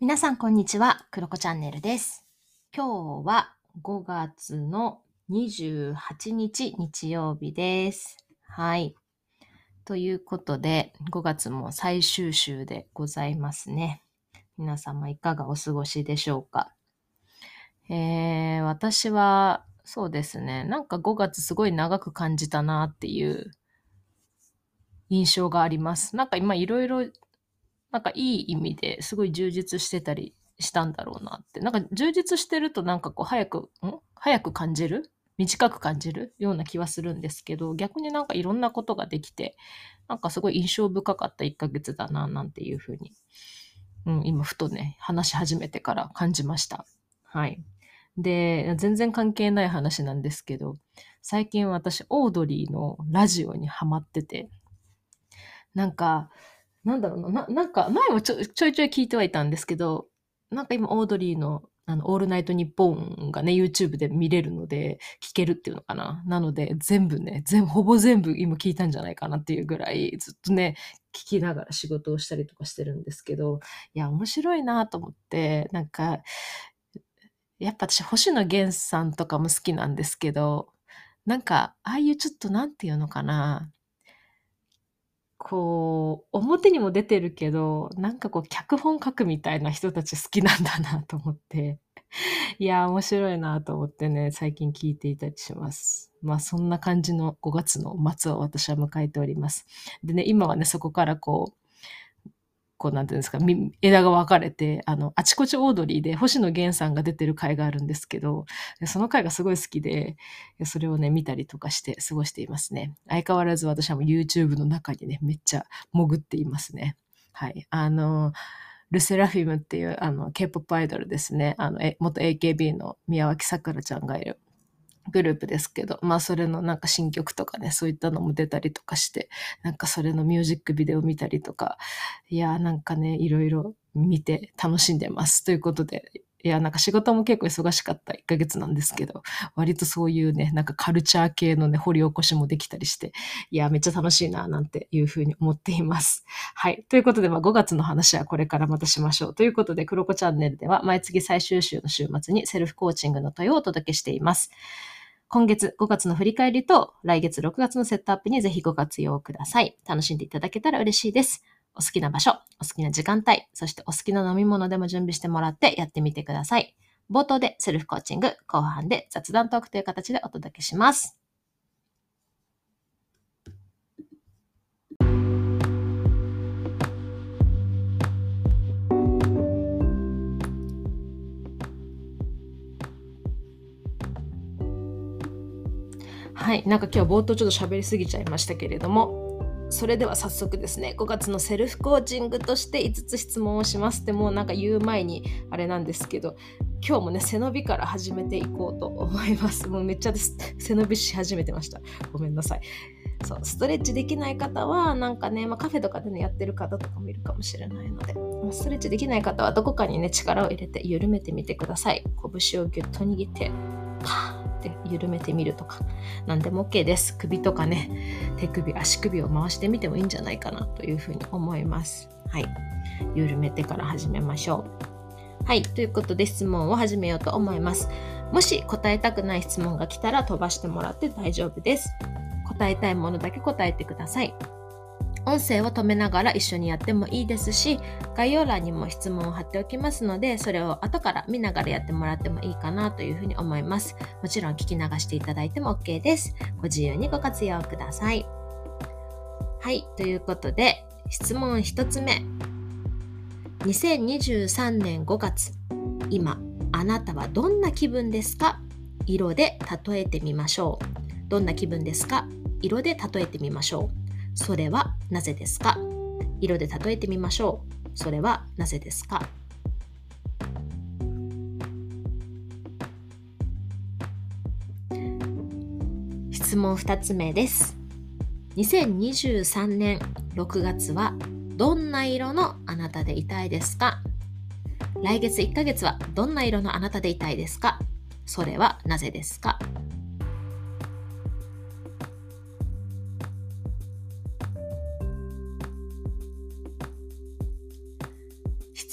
皆さん、こんにちは。クロコチャンネルです。今日は5月の28日日曜日です。はい。ということで、5月も最終週でございますね。皆様いかがお過ごしでしょうか？えー、私は、そうですね。なんか5月すごい長く感じたなっていう印象があります。なんか今いろいろなんかいい意味ですごい充実してたりしたんだろうなって。なんか充実してるとなんかこう早く、ん？早く感じる？短く感じるような気はするんですけど、逆になんかいろんなことができて、なんかすごい印象深かった1ヶ月だな、なんていうふうに、うん、今ふとね、話し始めてから感じました。はい。で、全然関係ない話なんですけど、最近私、オードリーのラジオにハマってて、なんか、なんだろうな、なんか前もちょちょいちょい聞いてはいたんですけど、なんか今オードリーのあの、オールナイトニッポンがね、YouTube で見れるので、聞けるっていうのかな。なので、全部ね、全ほぼ全部今聞いたんじゃないかなっていうぐらい、ずっとね、聞きながら仕事をしたりとかしてるんですけど、いや、面白いなと思って、なんか、やっぱ私、星野源さんとかも好きなんですけど、なんか、ああいうちょっとなんていうのかな、こう、表にも出てるけど、なんかこう、脚本書くみたいな人たち好きなんだなと思って、いや、面白いなと思ってね、最近聞いていたりします。まあ、そんな感じの5月の末を私は迎えております。でね、今はね、そこからこう、こう、なんていうんですか、枝が分かれて、あの、あちこちオードリーで星野源さんが出てる回があるんですけど、その回がすごい好きで、それをね、見たりとかして過ごしていますね。相変わらず私はもう YouTube の中にね、めっちゃ潜っていますね。はい。あの、ルセラフィムっていうあの K-POP アイドルですね。あの、え元 AKB の宮脇さくらちゃんがいるグループですけど、まあそれのなんか新曲とかね、そういったのも出たりとかして、なんかそれのミュージックビデオ見たりとか、いやーなんかね、いろいろ見て楽しんでます。ということで、いや、なんか仕事も結構忙しかった1ヶ月なんですけど、割とそういうね、なんかカルチャー系のね、掘り起こしもできたりして、いや、めっちゃ楽しいな、なんていうふうに思っています。はい。ということで、まあ5月の話はこれからまたしましょう。ということで、クロコチャンネルでは毎月最終週の週末にセルフコーチングの問いをお届けしています。今月5月の振り返りと来月6月のセットアップにぜひご活用ください。楽しんでいただけたら嬉しいです。お好きな場所、お好きな時間帯、そしてお好きな飲み物でも準備してもらってやってみてください。冒頭でセルフコーチング、後半で雑談トークという形でお届けします。はい。なんか今日冒頭ちょっと喋りすぎちゃいましたけれども、それでは早速ですね、5月のセルフコーチングとして5つ質問をしますってもうなんか言う前にあれなんですけど、今日もね、背伸びから始めていこうと思います。もうめっちゃです背伸びし始めてました。ごめんなさい。そう、ストレッチできない方は、なんかね、まあ、カフェとかでね、やってる方とかもいるかもしれないので、まストレッチできない方はどこかにね、力を入れて緩めてみてください。拳をぎゅっと握って、パーって緩めてみるとか、何でも OK です。首とかね、手首、足首を回してみてもいいんじゃないかなというふうに思います。はい。緩めてから始めましょう。はい。ということで質問を始めようと思います。もし答えたくない質問が来たら飛ばしてもらって大丈夫です。答えたいものだけ答えてください。音声を止めながら一緒にやってもいいですし、概要欄にも質問を貼っておきますので、それを後から見ながらやってもらってもいいかなというふうに思います。もちろん聞き流していただいても OK です。ご自由にご活用ください。はい、ということで、質問1つ目。2023年5月、今、あなたはどんな気分ですか？色で例えてみましょう。どんな気分ですか？色で例えてみましょう。それはなぜですか？色で例えてみましょう。それはなぜですか？質問2つ目です。2023年6月はどんな色のあなたでいたいですか？来月1ヶ月はどんな色のあなたでいたいですか？それはなぜですか？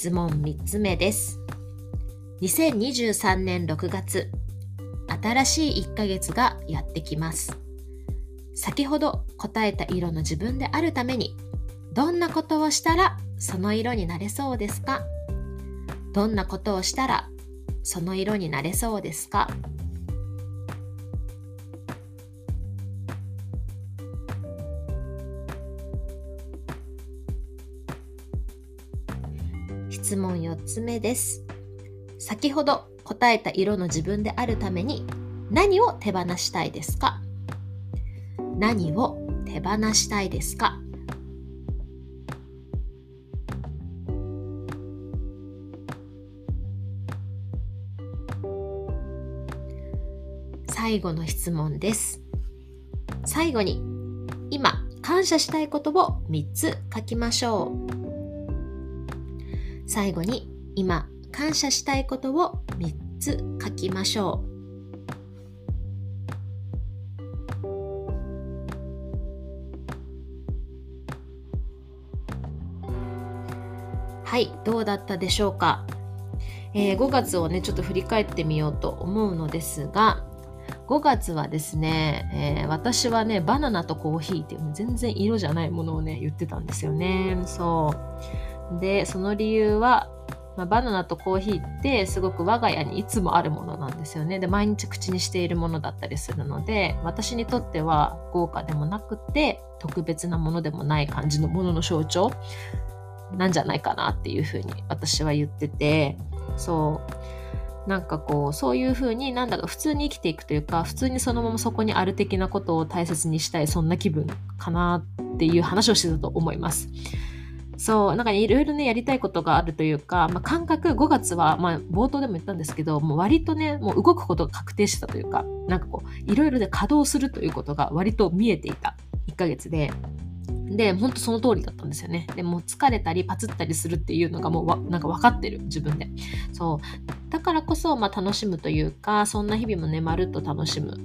質問3つ目です。2023年6月、新しい1ヶ月がやってきます。先ほど答えた色の自分であるために、どんなことをしたらその色になれそうですか？どんなことをしたらその色になれそうですか？質問4つ目です。先ほど答えた色の自分であるために何を手放したいですか？何を手放したいですか？最後の質問です。最後に今感謝したいことを3つ書きましょう。最後に今感謝したいことを3つ書きましょう。はい、どうだったでしょうか、えー、5月をね、ちょっと振り返ってみようと思うのですが、5月はですね、えー、私はね、バナナとコーヒーっていう全然色じゃないものをね、言ってたんですよね。そう。でその理由は、まあ、バナナとコーヒーってすごく我が家にいつもあるものなんですよねで毎日口にしているものだったりするので私にとっては豪華でもなくて特別なものでもない感じのものの象徴なんじゃないかなっていうふうに私は言っててそうなんかこうそういうふうになんだか普通に生きていくというか普通にそのままそこにある的なことを大切にしたいそんな気分かなっていう話をしてたと思います。そう、なんかいろいろね、やりたいことがあるというか、まあ、感覚、5月は、まあ、冒頭でも言ったんですけど、もう割とね、もう動くことが確定したというか、なんかこう、いろいろで稼働するということが割と見えていた1ヶ月で、で、ほんとその通りだったんですよね。でも疲れたりパツったりするっていうのがもうわなんか分かってる、自分で。そう。だからこそ、まあ楽しむというか、そんな日々もね、まるっと楽しむ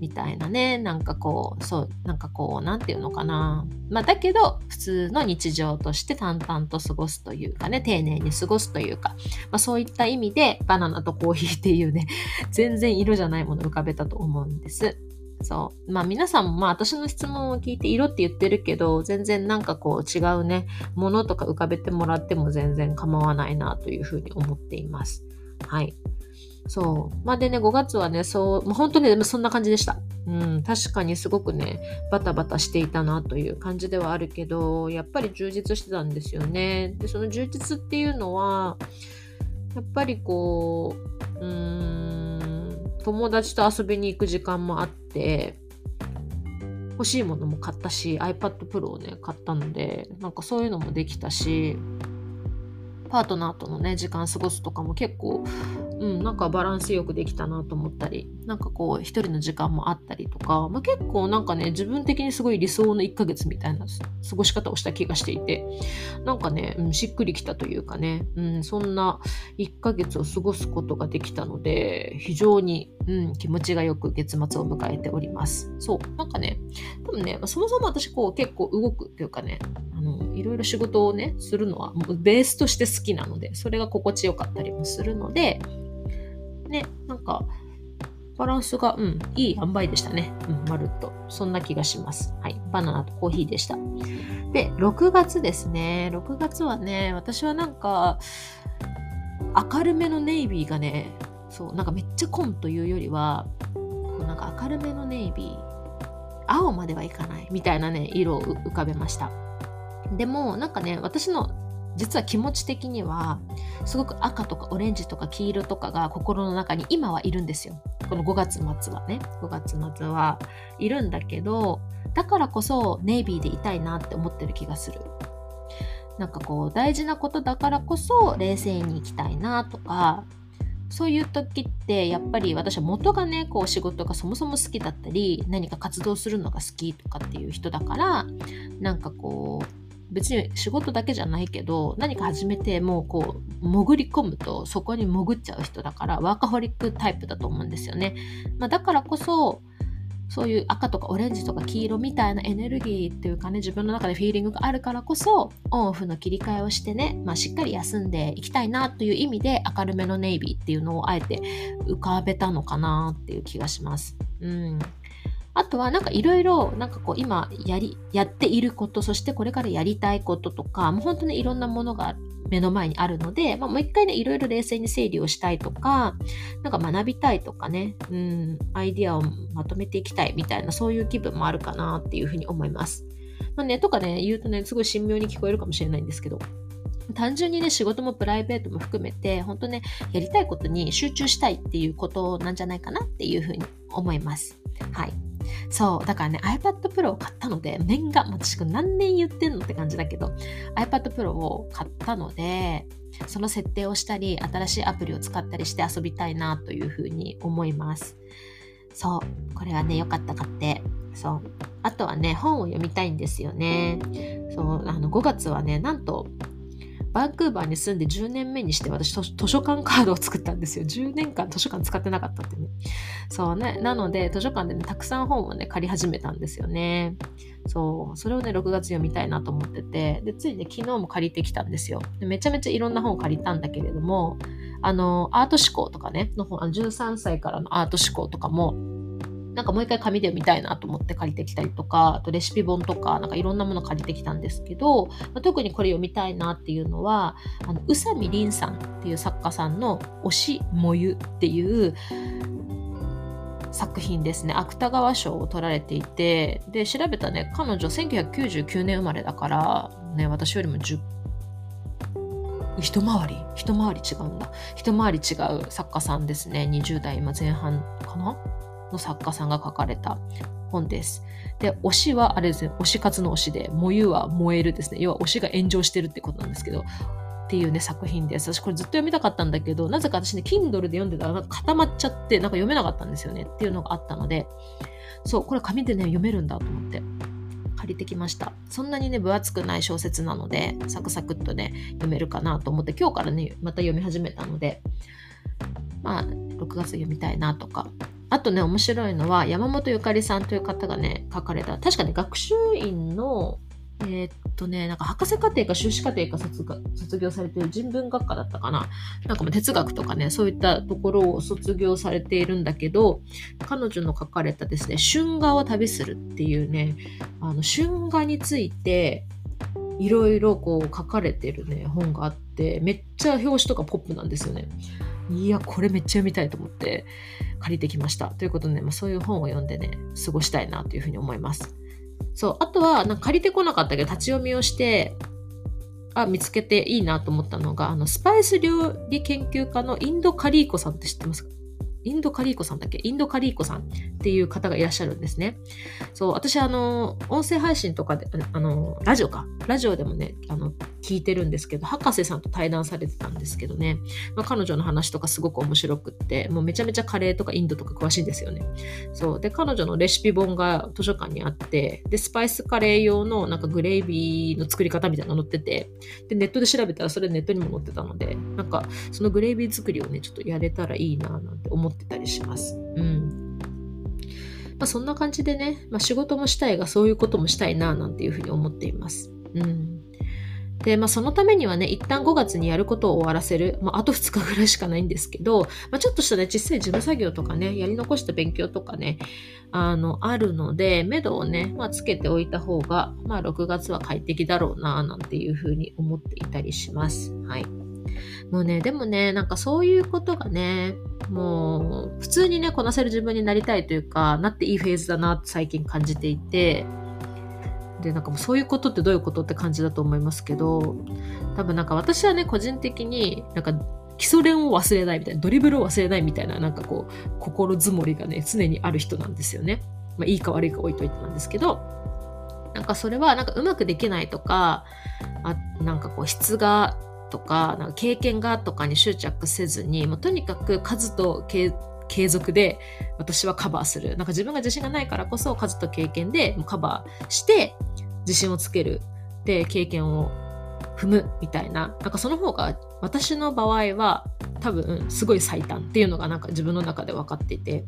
みたいなね、なんかこう、そう、なんかこう、なんていうのかな。まあだけど、普通の日常として淡々と過ごすというかね、丁寧に過ごすというか、まあそういった意味で、バナナとコーヒーっていうね、全然色じゃないもの浮かべたと思うんです。そう。まあ皆さんもまあ私の質問を聞いて色って言ってるけど、全然なんかこう違うね、ものとか浮かべてもらっても全然構わないなというふうに思っています。はい。そう。まあでね、5月はね、そう、まあ、本当にそんな感じでした。うん、確かにすごくね、バタバタしていたなという感じではあるけど、やっぱり充実してたんですよね。で、その充実っていうのは、やっぱりこう、うーん、友達と遊びに行く時間もあって、欲しいものも買ったし、iPad Pro をね、買ったので、なんかそういうのもできたし、パートナーとのね、時間過ごすとかも結構、うん、なんかバランスよくできたなと思ったり、なんかこう、一人の時間もあったりとか、まあ、結構なんかね、自分的にすごい理想の1ヶ月みたいな過ごし方をした気がしていて、なんかね、うん、しっくりきたというかね、うん、そんな1ヶ月を過ごすことができたので、非常に、うん、気持ちがよく月末を迎えております。そう、なんかね、多分ね、そもそも私こう結構動くっていうかね、あの、いろいろ仕事をね、するのはもうベースとして好きなので、それが心地よかったりもするので、ね、なんか、バランスが、うん、いい塩梅でしたね。うん、まるっと。そんな気がします。はい。バナナとコーヒーでした。で、6月ですね。6月はね、私はなんか、明るめのネイビーがね、そう、なんかめっちゃ紺というよりは、こうなんか明るめのネイビー、青まではいかないみたいなね、色を浮かべました。でも、なんかね、私の実は気持ち的にはすごく赤とかオレンジとか黄色とかが心の中に今はいるんですよ。この5月末はね。5月末はいるんだけど、だからこそネイビーでいたいなって思ってる気がする。なんかこう大事なことだからこそ冷静に行きたいなとか、そういう時ってやっぱり私は元がねこう仕事がそもそも好きだったり何か活動するのが好きとかっていう人だからなんかこう別に仕事だけじゃないけど何か始めてもうこう潜り込むとそこに潜っちゃう人だからワーカホリックタイプだと思うんですよね、まあ、だからこそそういう赤とかオレンジとか黄色みたいなエネルギーっていうかね自分の中でフィーリングがあるからこそオンオフの切り替えをしてね、まあ、しっかり休んでいきたいなという意味で明るめのネイビーっていうのをあえて浮かべたのかなっていう気がします。うんあとはなんかいろいろなんかこう今やりやっていることそしてこれからやりたいこととかもう本当にいろんなものが目の前にあるので、まあ、もう一回ねいろいろ冷静に整理をしたいとかなんか学びたいとかね、うん、アイディアをまとめていきたいみたいなそういう気分もあるかなっていうふうに思います。まあね、とかね言うとねすごい神妙に聞こえるかもしれないんですけど単純にね、仕事もプライベートも含めて、本当ね、やりたいことに集中したいっていうことなんじゃないかなっていうふうに思います。はい。そう、だからね、iPad Pro を買ったので、念願、私何年言ってんのって感じだけど、iPad Pro を買ったので、その設定をしたり、新しいアプリを使ったりして遊びたいなというふうに思います。そう、これはね、良かった買って。そう。あとはね、本を読みたいんですよね。そう、あの、5月はね、なんと、バンクーバーに住んで10年目にして私図書館カードを作ったんですよ。10年間図書館使ってなかったってね。そうね。なので図書館でね、たくさん本をね、借り始めたんですよね。そう。それをね、6月読みたいなと思ってて、で、ついね、昨日も借りてきたんですよ。でめちゃめちゃいろんな本を借りたんだけれども、あの、アート思考とかね、の本、13歳からのアート思考とかも、なんかもう一回紙で読みたいなと思って借りてきたりとか、あとレシピ本とか、なんかいろんなもの借りてきたんですけど、まあ、特にこれ読みたいなっていうのは、あの宇佐美凛さんっていう作家さんの推しもゆっていう作品ですね。芥川賞を取られていて、で、調べたね、彼女1999年生まれだから、ね、私よりも10一回り一回り違うんだ。一回り違う作家さんですね。20代今前半かな？の作家さんが書かれた本です。で、推しはあれですね、推し活の推しで、燃ゆは燃えるですね。要は推しが炎上してるってことなんですけど、っていうね、作品です。私これずっと読みたかったんだけど、なぜか私ね、Kindle で読んでたらなんか固まっちゃって、なんか読めなかったんですよねっていうのがあったので、そう、これ紙でね、読めるんだと思って。借りてきました。そんなにね、分厚くない小説なので、サクサクっとね、読めるかなと思って、今日からね、また読み始めたので、まあ、6月読みたいなとかあとね、面白いのは、山本ゆかりさんという方がね、書かれた、確かね、学習院の、えー、っとね、なんか博士課程か修士課程か卒業されている人文学科だったかな。なんかも哲学とかね、そういったところを卒業されているんだけど、彼女の書かれたですね、春画を旅するっていうね、あの春画について、いろいろこう書かれてるね、本があって、めっちゃ表紙とかポップなんですよね。いや、これめっちゃ読みたいと思って借りてきました。ということで、まあ、そういう本を読んでね、過ごしたいなというふうに思います。そう。あとは、なんか借りてこなかったけど、立ち読みをして、あ、見つけていいなと思ったのが、あの、スパイス料理研究家のインドカリーコさんって知ってますか？インドカリーコさんだっけ？インドカリーコさんっていう方がいらっしゃるんですね。そう、私、あの、音声配信とかで、あの、ラジオか。ラジオでもね、あの、聞いてるんですけど、博士さんと対談されてたんですけどね、まあ、彼女の話とかすごく面白くって、もうめちゃめちゃカレーとかインドとか詳しいんですよね。そう。で、彼女のレシピ本が図書館にあって、で、スパイスカレー用のなんかグレイビーの作り方みたいなの載ってて、で、ネットで調べたらそれネットにも載ってたので、なんかそのグレイビー作りをね、ちょっとやれたらいいななんて思ってたりします。うん。まあ、そんな感じでね、まあ、仕事もしたいがそういうこともしたいななんていうふうに思っています。うん。で、まあ、そのためにはね、一旦5月にやることを終わらせる。まあ、あと2日ぐらいしかないんですけど、まあ、ちょっとしたね、小さい事務作業とかね、やり残した勉強とかね、あの、あるので、目処をね、まあ、つけておいた方が、まあ、6月は快適だろうな、なんていうふうに思っていたりします。はい。もうね、でもね、なんかそういうことがね、もう、普通にね、こなせる自分になりたいというか、なっていいフェーズだなって最近感じていて、でなんかもうそういうことってどういうことって感じだと思いますけど多分なんか私はね個人的になんか基礎練を忘れないみたいなドリブルを忘れないみたいななんかこう心づもりがね常にある人なんですよね。まあ、いいか悪いか置いといてなんですけどなんかそれはなんかうまくできないとかあなんかこう質がとかなんか経験がとかに執着せずにもうとにかく数と継続で私はカバーする。なんか自分が自信がないからこそ数と経験でカバーして自信をつける。で、経験を踏むみたいな、なんかその方が私の場合は多分すごい最短っていうのがなんか自分の中で分かっていて、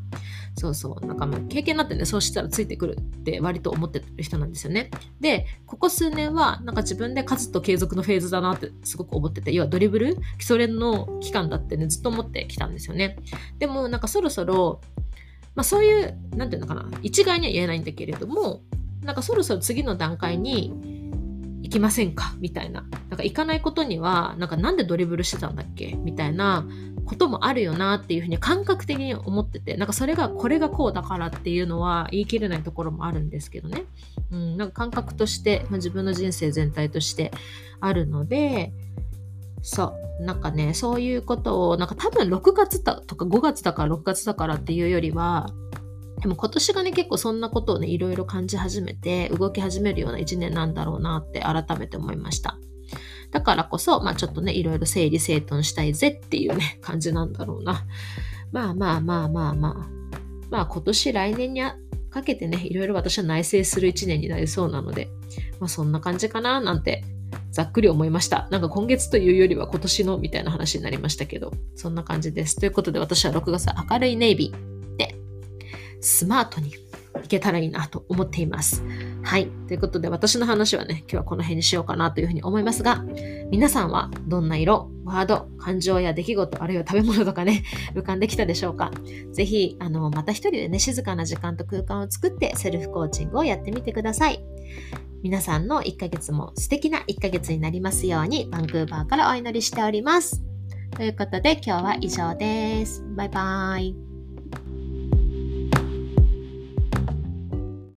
そうそう、なんかまあ経験になってね、そうしたらついてくるって割と思ってる人なんですよね。で、ここ数年はなんか自分で勝つと継続のフェーズだなってすごく思ってて、要はドリブル、基礎練の期間だってね、ずっと思ってきたんですよね。でもなんかそろそろ、まあそういう、なんていうのかな、一概には言えないんだけれども、なんかそろそろ次の段階に行きませんか？みたいな。なんか行かないことには、なんかなんでドリブルしてたんだっけ？みたいなこともあるよなっていうふうに感覚的に思ってて、なんかそれがこれがこうだからっていうのは言い切れないところもあるんですけどね。うん、なんか感覚として、まあ、自分の人生全体としてあるので、そう。なんかね、そういうことを、なんか多分6月だとか5月だから6月だからっていうよりは、でも今年がね、結構そんなことをね、いろいろ感じ始めて、動き始めるような一年なんだろうなって改めて思いました。だからこそ、まあちょっとね、いろいろ整理整頓したいぜっていうね、感じなんだろうな。まあまあまあまあまあ。まあ今年来年にかけてね、いろいろ私は内省する一年になりそうなので、まあそんな感じかななんてざっくり思いました。なんか今月というよりは今年のみたいな話になりましたけど、そんな感じです。ということで私は6月明るいネイビー。スマートにいけたらいいなと思っています。はい。ということで私の話はね、今日はこの辺にしようかなというふうに思いますが、皆さんはどんな色、ワード、感情や出来事、あるいは食べ物とかね、浮かんできたでしょうか？ぜひ、あの、また一人でね、静かな時間と空間を作ってセルフコーチングをやってみてください。皆さんの1ヶ月も素敵な1ヶ月になりますように、バンクーバーからお祈りしております。ということで今日は以上です。バイバーイ。